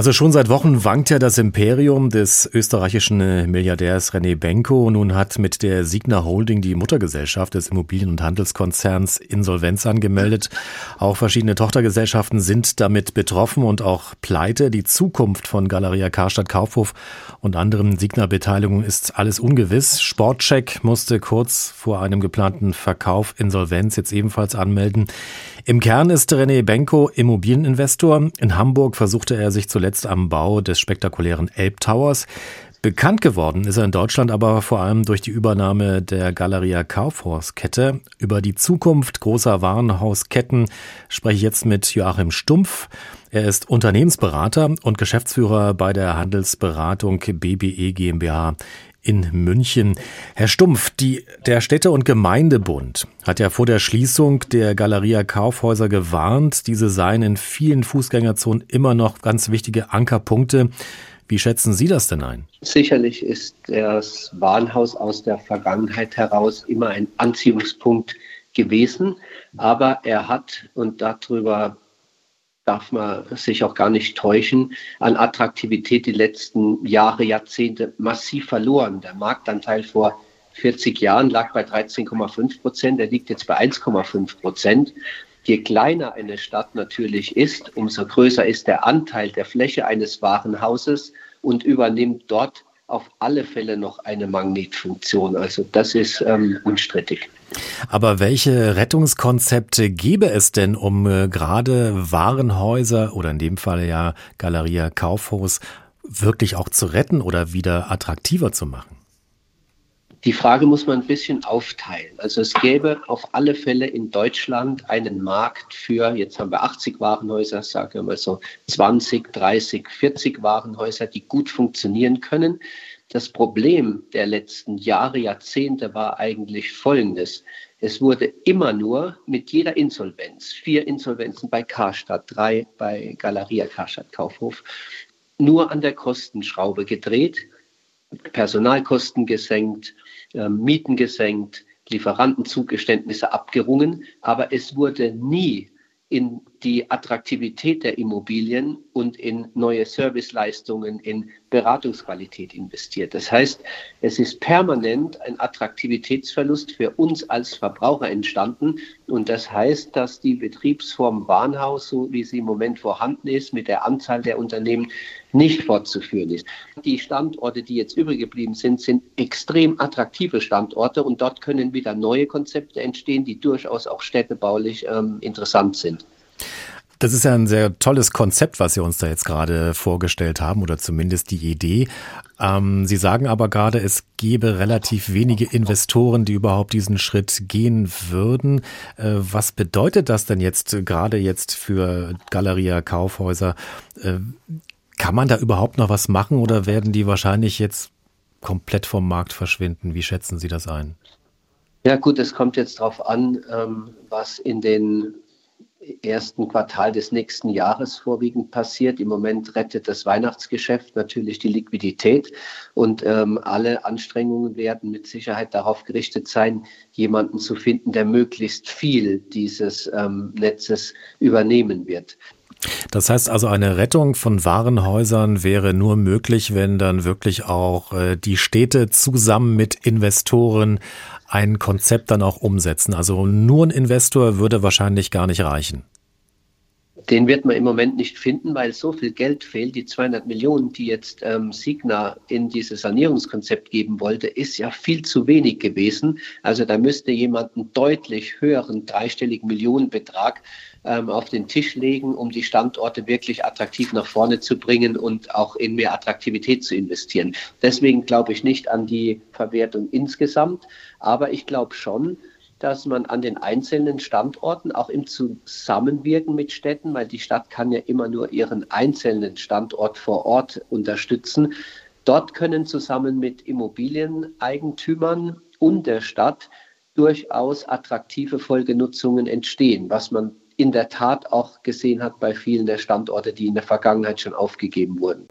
Also schon seit Wochen wankt ja das Imperium des österreichischen Milliardärs René Benko. Nun hat mit der Signa Holding die Muttergesellschaft des Immobilien- und Handelskonzerns Insolvenz angemeldet. Auch verschiedene Tochtergesellschaften sind damit betroffen und auch pleite. Die Zukunft von Galeria Karstadt Kaufhof und anderen Signa-Beteiligungen ist alles ungewiss. Sportcheck musste kurz vor einem geplanten Verkauf Insolvenz jetzt ebenfalls anmelden. Im Kern ist René Benko Immobilieninvestor. In Hamburg versuchte er sich zuletzt am Bau des spektakulären Elbtowers. Bekannt geworden ist er in Deutschland aber vor allem durch die Übernahme der Galeria Kaufhauskette. Über die Zukunft großer Warenhausketten spreche ich jetzt mit Joachim Stumpf. Er ist Unternehmensberater und Geschäftsführer bei der Handelsberatung BBE GmbH in München. Herr Stumpf, die, der Städte- und Gemeindebund hat ja vor der Schließung der Galeria Kaufhäuser gewarnt. Diese seien in vielen Fußgängerzonen immer noch ganz wichtige Ankerpunkte. Wie schätzen Sie das denn ein? Sicherlich ist das Warenhaus aus der Vergangenheit heraus immer ein Anziehungspunkt gewesen, aber er hat, und darüber darf man sich auch gar nicht täuschen, an Attraktivität die letzten Jahre, Jahrzehnte massiv verloren. Der Marktanteil vor 40 Jahren lag bei 13,5 Prozent, er liegt jetzt bei 1,5 Prozent. Je kleiner eine Stadt natürlich ist, umso größer ist der Anteil der Fläche eines Warenhauses und übernimmt dort auf alle Fälle noch eine Magnetfunktion. Also das ist ähm, unstrittig. Aber welche Rettungskonzepte gäbe es denn, um äh, gerade Warenhäuser oder in dem Fall ja Galeria Kaufhaus wirklich auch zu retten oder wieder attraktiver zu machen? Die Frage muss man ein bisschen aufteilen. Also es gäbe auf alle Fälle in Deutschland einen Markt für, jetzt haben wir 80 Warenhäuser, sagen wir mal so 20, 30, 40 Warenhäuser, die gut funktionieren können. Das Problem der letzten Jahre, Jahrzehnte war eigentlich folgendes. Es wurde immer nur mit jeder Insolvenz, vier Insolvenzen bei Karstadt, drei bei Galeria Karstadt Kaufhof, nur an der Kostenschraube gedreht, Personalkosten gesenkt, ähm, Mieten gesenkt, Lieferantenzugeständnisse abgerungen, aber es wurde nie in die Attraktivität der Immobilien und in neue Serviceleistungen, in Beratungsqualität investiert. Das heißt, es ist permanent ein Attraktivitätsverlust für uns als Verbraucher entstanden. Und das heißt, dass die Betriebsform Warenhaus, so wie sie im Moment vorhanden ist, mit der Anzahl der Unternehmen nicht fortzuführen ist. Die Standorte, die jetzt übrig geblieben sind, sind extrem attraktive Standorte und dort können wieder neue Konzepte entstehen, die durchaus auch städtebaulich ähm, interessant sind. Das ist ja ein sehr tolles Konzept, was Sie uns da jetzt gerade vorgestellt haben, oder zumindest die Idee. Ähm, Sie sagen aber gerade, es gäbe relativ wenige Investoren, die überhaupt diesen Schritt gehen würden. Äh, was bedeutet das denn jetzt gerade jetzt für Galeria Kaufhäuser? Äh, kann man da überhaupt noch was machen oder werden die wahrscheinlich jetzt komplett vom Markt verschwinden? Wie schätzen Sie das ein? Ja gut, es kommt jetzt darauf an, ähm, was in den ersten Quartal des nächsten Jahres vorwiegend passiert. Im Moment rettet das Weihnachtsgeschäft natürlich die Liquidität und ähm, alle Anstrengungen werden mit Sicherheit darauf gerichtet sein, jemanden zu finden, der möglichst viel dieses ähm, Netzes übernehmen wird. Das heißt also, eine Rettung von Warenhäusern wäre nur möglich, wenn dann wirklich auch äh, die Städte zusammen mit Investoren ein Konzept dann auch umsetzen. Also nur ein Investor würde wahrscheinlich gar nicht reichen. Den wird man im Moment nicht finden, weil so viel Geld fehlt. Die 200 Millionen, die jetzt ähm, Signa in dieses Sanierungskonzept geben wollte, ist ja viel zu wenig gewesen. Also da müsste jemand einen deutlich höheren dreistelligen Millionenbetrag ähm, auf den Tisch legen, um die Standorte wirklich attraktiv nach vorne zu bringen und auch in mehr Attraktivität zu investieren. Deswegen glaube ich nicht an die Verwertung insgesamt, aber ich glaube schon, dass man an den einzelnen Standorten auch im Zusammenwirken mit Städten, weil die Stadt kann ja immer nur ihren einzelnen Standort vor Ort unterstützen, dort können zusammen mit Immobilieneigentümern und der Stadt durchaus attraktive Folgenutzungen entstehen, was man in der Tat auch gesehen hat bei vielen der Standorte, die in der Vergangenheit schon aufgegeben wurden.